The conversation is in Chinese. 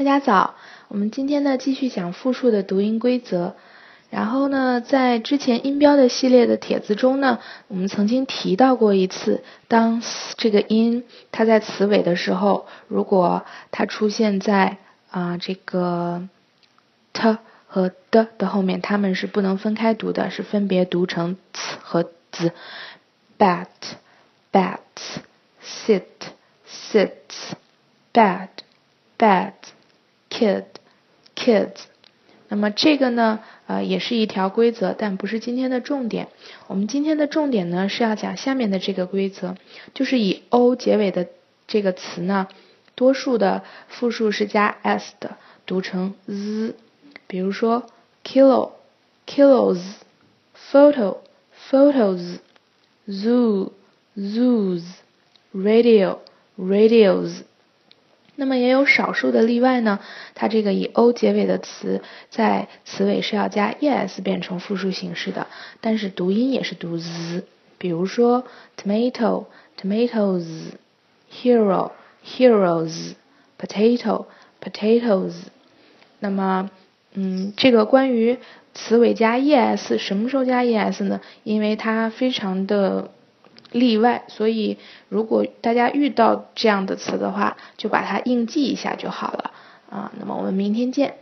大家早，我们今天呢继续讲复数的读音规则。然后呢，在之前音标的系列的帖子中呢，我们曾经提到过一次，当这个音它在词尾的时候，如果它出现在啊这个 t 和的的后面，它们是不能分开读的，是分别读成 t 和 z。bat bat sit sits bad bad kid kids。那么这个呢，呃，也是一条规则，但不是今天的重点。我们今天的重点呢，是要讲下面的这个规则，就是以 o 结尾的这个词呢，多数的复数是加 s 的，读成 z。比如说 kilo kilos photo photos zoo zoos radio radios。那么也有少数的例外呢，它这个以 o 结尾的词，在词尾是要加 es 变成复数形式的，但是读音也是读 z。比如说 tomato tomatoes hero heroes potato potatoes。那么，嗯，这个关于词尾加 es 什么时候加 es 呢？因为它非常的。例外，所以如果大家遇到这样的词的话，就把它硬记一下就好了啊。那么我们明天见。